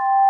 you